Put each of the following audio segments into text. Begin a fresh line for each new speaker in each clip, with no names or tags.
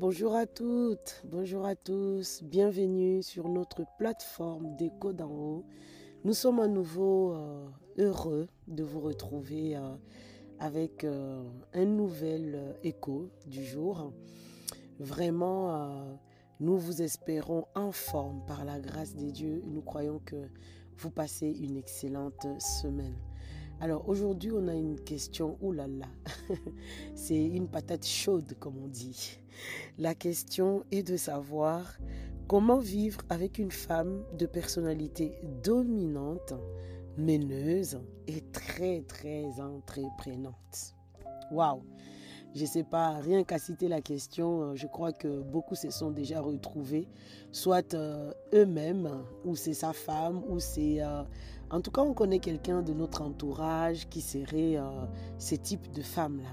Bonjour à toutes, bonjour à tous, bienvenue sur notre plateforme d'écho d'en haut. Nous sommes à nouveau euh, heureux de vous retrouver euh, avec euh, un nouvel écho du jour. Vraiment, nous vous espérons en forme par la grâce des dieux. Nous croyons que vous passez une excellente semaine. Alors aujourd'hui, on a une question, oulala, c'est une patate chaude comme on dit. La question est de savoir comment vivre avec une femme de personnalité dominante, meneuse et très très entreprenante. Waouh je ne sais pas, rien qu'à citer la question, euh, je crois que beaucoup se sont déjà retrouvés, soit euh, eux-mêmes, ou c'est sa femme, ou c'est... Euh, en tout cas, on connaît quelqu'un de notre entourage qui serait ce type de femme-là.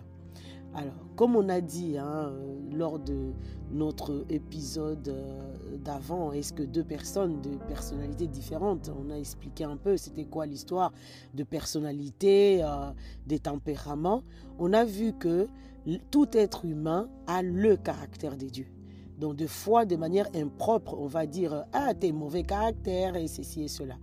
Alors, comme on a dit hein, lors de notre épisode d'avant, est-ce que deux personnes de personnalités différentes, on a expliqué un peu c'était quoi l'histoire de personnalité, des tempéraments, on a vu que tout être humain a le caractère des dieux. Donc, de fois, de manière impropre, on va dire Ah, t'es mauvais caractère et ceci et cela.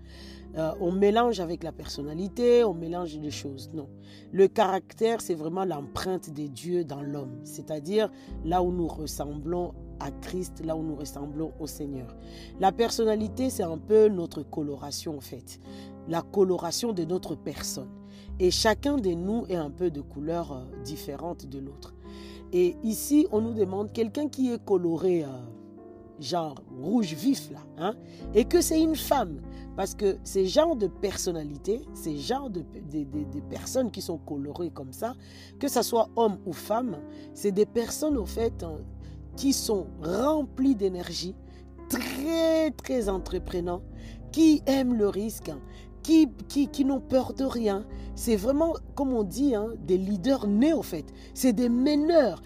Euh, on mélange avec la personnalité, on mélange les choses. Non. Le caractère, c'est vraiment l'empreinte des dieux dans l'homme. C'est-à-dire là où nous ressemblons à Christ, là où nous ressemblons au Seigneur. La personnalité, c'est un peu notre coloration en fait. La coloration de notre personne. Et chacun de nous est un peu de couleur euh, différente de l'autre. Et ici, on nous demande quelqu'un qui est coloré, euh, genre rouge vif là, hein, et que c'est une femme. Parce que ces genres de personnalités, ces genres de, personnes qui sont colorées comme ça, que ce soit homme ou femme, c'est des personnes au fait hein, qui sont remplies d'énergie, très très entreprenants, qui aiment le risque, qui, qui, n'ont peur de rien. C'est vraiment, comme on dit, hein, des leaders nés au fait. C'est des meneurs.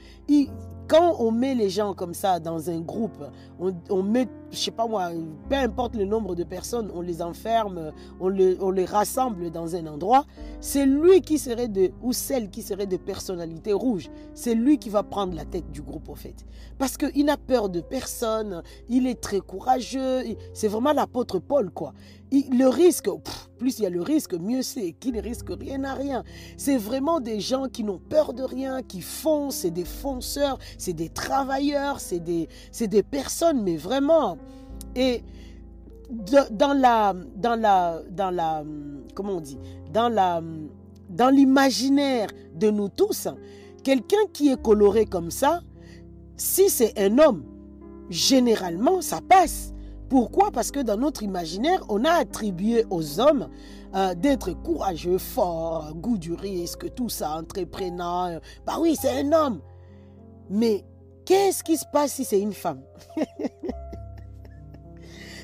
quand on met les gens comme ça dans un groupe, on, met je sais pas moi, peu importe le nombre de personnes, on les enferme, on on les rassemble dans un endroit, c'est lui qui serait de, ou celle qui serait de personnalité rouge, c'est lui qui va prendre la tête du groupe au fait. Parce qu'il n'a peur de personne, il est très courageux, c'est vraiment l'apôtre Paul quoi. Le risque, plus il y a le risque, mieux c'est, qui ne risque rien à rien. C'est vraiment des gens qui n'ont peur de rien, qui font, c'est des fonceurs, c'est des travailleurs, c'est des, des personnes, mais vraiment, et dans la, dans la, dans la, comment on dit, dans la, dans l'imaginaire de nous tous, quelqu'un qui est coloré comme ça, si c'est un homme, généralement, ça passe. Pourquoi? Parce que dans notre imaginaire, on a attribué aux hommes euh, d'être courageux, fort, goût du risque, tout ça, entreprenant. Bah oui, c'est un homme. Mais qu'est-ce qui se passe si c'est une femme?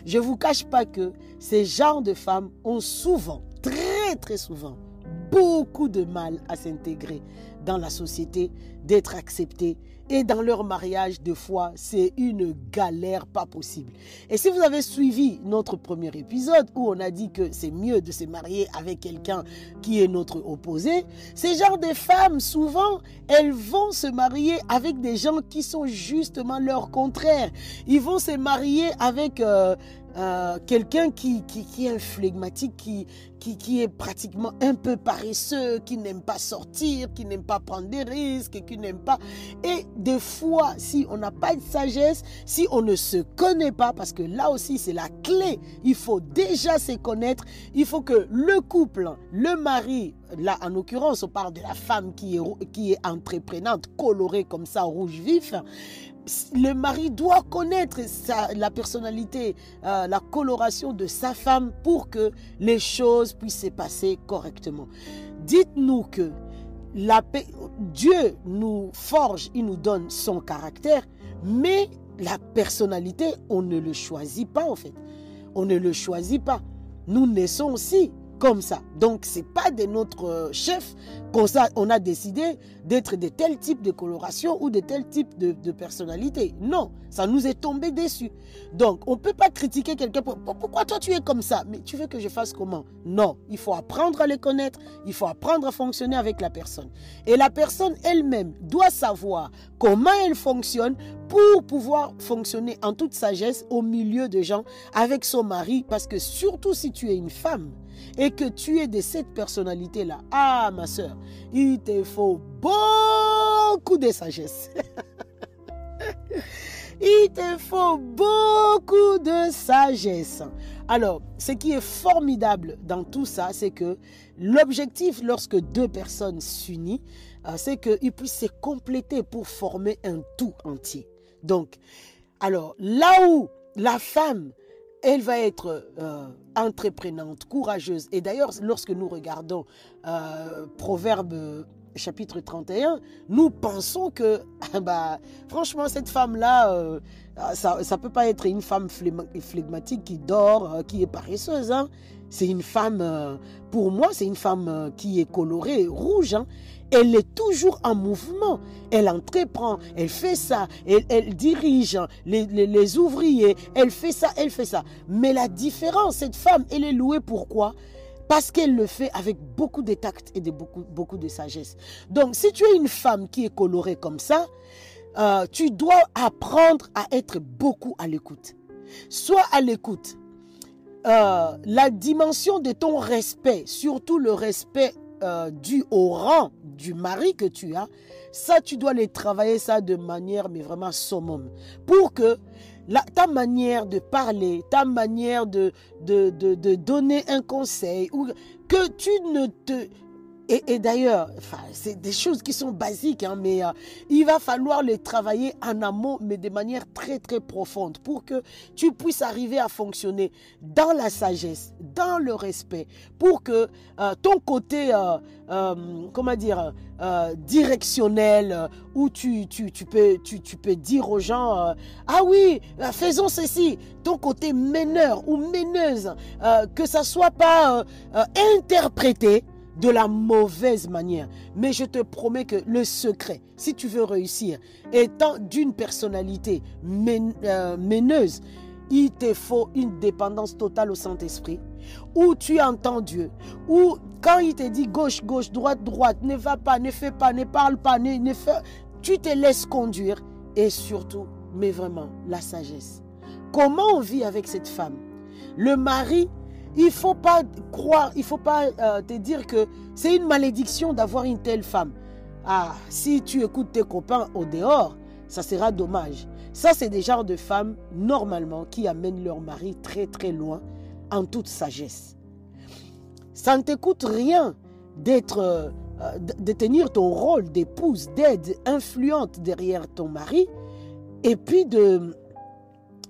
Je ne vous cache pas que ces genres de femmes ont souvent, très très souvent, beaucoup de mal à s'intégrer dans la société, d'être acceptées. Et dans leur mariage, de fois, c'est une galère pas possible. Et si vous avez suivi notre premier épisode où on a dit que c'est mieux de se marier avec quelqu'un qui est notre opposé, ces genres de femmes, souvent, elles vont se marier avec des gens qui sont justement leur contraire. Ils vont se marier avec euh, euh, quelqu'un qui, qui, est un flegmatique, qui, qui, qui est pratiquement un peu paresseux, qui n'aime pas sortir, qui n'aime pas prendre des risques, qui n'aime pas... Et des fois, si on n'a pas de sagesse, si on ne se connaît pas, parce que là aussi c'est la clé, il faut déjà se connaître, il faut que le couple, le mari, là en l'occurrence on parle de la femme qui est, qui est entreprenante, colorée comme ça, rouge vif, le mari doit connaître la personnalité, euh, la coloration de sa femme pour que les choses puissent se passer correctement. Dites-nous que la Dieu nous forge, il nous donne son caractère, mais la personnalité, on ne le choisit pas en fait. On ne le choisit pas. Nous naissons aussi comme ça. Donc, c'est pas de notre euh, chef qu'on on a décidé d'être de tel type de coloration ou de tel type de, personnalité. Non, ça nous est tombé dessus. Donc, on peut pas critiquer quelqu'un pour pourquoi toi tu es comme ça? Mais tu veux que je fasse comment? Non, il faut apprendre à les connaître, il faut apprendre à fonctionner avec la personne. Et la personne elle-même doit savoir comment elle fonctionne pour pouvoir fonctionner en toute sagesse au milieu de gens avec son mari. Parce que surtout si tu es une femme, et que tu es de cette personnalité-là, ah ma soeur, il te faut beaucoup de sagesse. il te faut beaucoup de sagesse. Alors, ce qui est formidable dans tout ça, c'est que l'objectif lorsque deux personnes s'unissent, euh, c'est qu'ils puissent se compléter pour former un tout entier. Donc, alors, là où la femme elle va être euh, entreprenante, courageuse. Et d'ailleurs, lorsque nous regardons euh, Proverbe euh, chapitre 31, nous pensons que, bah, franchement, cette femme-là, ça ne peut pas être une femme flegmatique qui dort, qui est paresseuse. Hein. C'est une femme, pour moi, c'est une femme qui est colorée, rouge. Hein elle est toujours en mouvement. Elle entreprend, elle fait ça, elle, dirige les, ouvriers, elle fait ça, elle fait ça. Mais la différence, cette femme, elle est louée pourquoi parce qu'elle le fait avec beaucoup de tact et de beaucoup, de sagesse. Donc, si tu es une femme qui est colorée comme ça, euh, tu dois apprendre à être beaucoup à l'écoute. Sois à l'écoute. Euh, la dimension de ton respect, surtout le respect euh, dû au rang du mari que tu as, ça, tu dois les travailler ça de manière, mais vraiment summum. Pour que ta manière de parler, ta manière de, de, de, de donner un conseil, ou que tu ne te et, d'ailleurs, c'est des choses qui sont basiques, hein, mais euh, il va falloir les travailler en amont, mais de manière très très profonde, pour que tu puisses arriver à fonctionner dans la sagesse, dans le respect, pour que euh, ton côté, euh, comment dire, directionnel, où tu, peux, tu peux dire aux gens, ah oui, faisons ceci, ton côté meneur ou meneuse, que ça soit pas interprété de la mauvaise manière. Mais je te promets que le secret, si tu veux réussir, étant d'une personnalité euh, méneuse, il te faut une dépendance totale au Saint-Esprit, où tu entends Dieu, où quand il te dit gauche, gauche, droite, droite, ne va pas, ne fais pas, ne parle pas, ne, ne fais, tu te laisses conduire et surtout, mais vraiment, la sagesse. Comment on vit avec cette femme? Le mari il faut pas croire, il faut pas euh, te dire que c'est une malédiction d'avoir une telle femme. Ah, si tu écoutes tes copains au dehors, ça sera dommage. Ça, c'est des genres de femmes, normalement, qui amènent leur mari très très loin en toute sagesse. Ça ne t'écoute rien d'être, euh, de tenir ton rôle d'épouse, d'aide influente derrière ton mari, et puis de,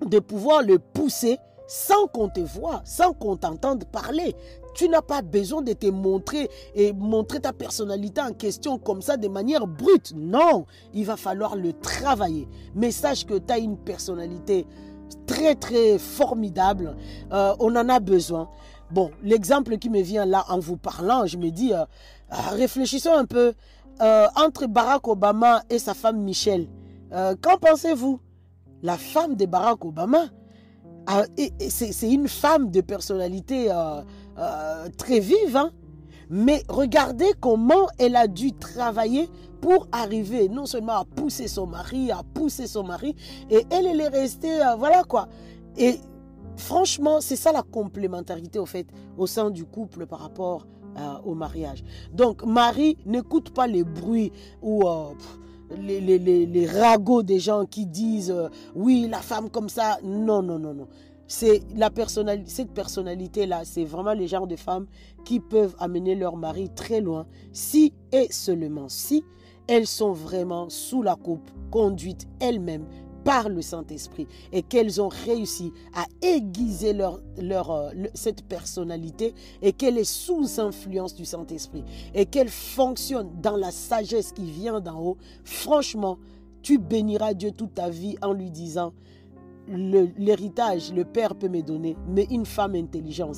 de pouvoir le pousser sans qu'on te voie, sans qu'on t'entende parler. Tu n'as pas besoin de te montrer et montrer ta personnalité en question comme ça de manière brute. Non, il va falloir le travailler. Mais sache que tu as une personnalité très très formidable. Euh, on en a besoin. Bon, l'exemple qui me vient là en vous parlant, je me dis, euh, euh, réfléchissons un peu. entre Barack Obama et sa femme Michelle, qu'en pensez-vous? La femme de Barack Obama, ah, c'est une femme de personnalité euh, euh, très vive, hein. mais regardez comment elle a dû travailler pour arriver non seulement à pousser son mari, à pousser son mari, et elle, elle est restée, euh, voilà quoi. Et franchement, c'est ça la complémentarité au fait au sein du couple par rapport au mariage. Donc, Marie n'écoute pas les bruits ou les, les, ragots des gens qui disent euh, oui, la femme comme ça. Non, non, non, non. C'est la personnalité, cette personnalité-là, c'est vraiment les genres de femmes qui peuvent amener leur mari très loin si et seulement si elles sont vraiment sous la coupe, conduites elles-mêmes par le Saint-Esprit et qu'elles ont réussi à aiguiser leur, leur, euh, cette personnalité et qu'elle est sous influence du Saint-Esprit et qu'elle fonctionne dans la sagesse qui vient d'en haut, franchement, tu béniras Dieu toute ta vie en lui disant, l'héritage, le, père peut me donner, mais une femme intelligente,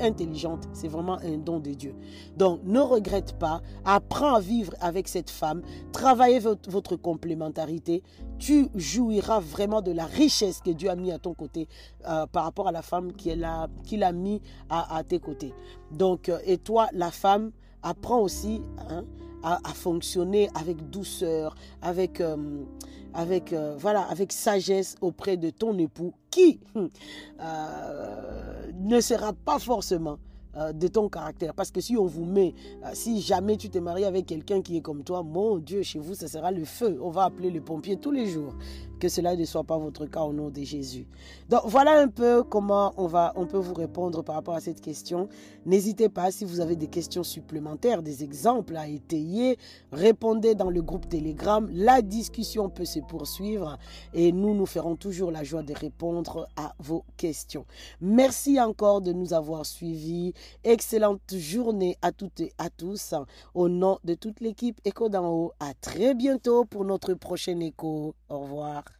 intelligente, c'est vraiment un don de Dieu. Donc, ne regrette pas, apprends à vivre avec cette femme, travaillez votre, complémentarité, tu jouiras vraiment de la richesse que Dieu a mis à ton côté euh, par rapport à la femme qu'il a, qu'il a mis à, tes côtés. Donc, euh, et toi, la femme, apprends aussi hein, à, fonctionner avec douceur, avec... Euh, avec, euh, voilà, avec sagesse auprès de ton époux qui euh, ne sera pas forcément de ton caractère. Parce que si on vous met, si jamais tu t'es marié avec quelqu'un qui est comme toi, mon Dieu, chez vous, ce sera le feu. On va appeler les pompiers tous les jours que cela ne soit pas votre cas au nom de Jésus. Donc voilà un peu comment on, va, on peut vous répondre par rapport à cette question. N'hésitez pas si vous avez des questions supplémentaires, des exemples à étayer, répondez dans le groupe Telegram. La discussion peut se poursuivre et nous nous ferons toujours la joie de répondre à vos questions. Merci encore de nous avoir suivis. Excellente journée à toutes et à tous. Au nom de toute l'équipe Écho d'en haut, à très bientôt pour notre prochain écho. Au revoir.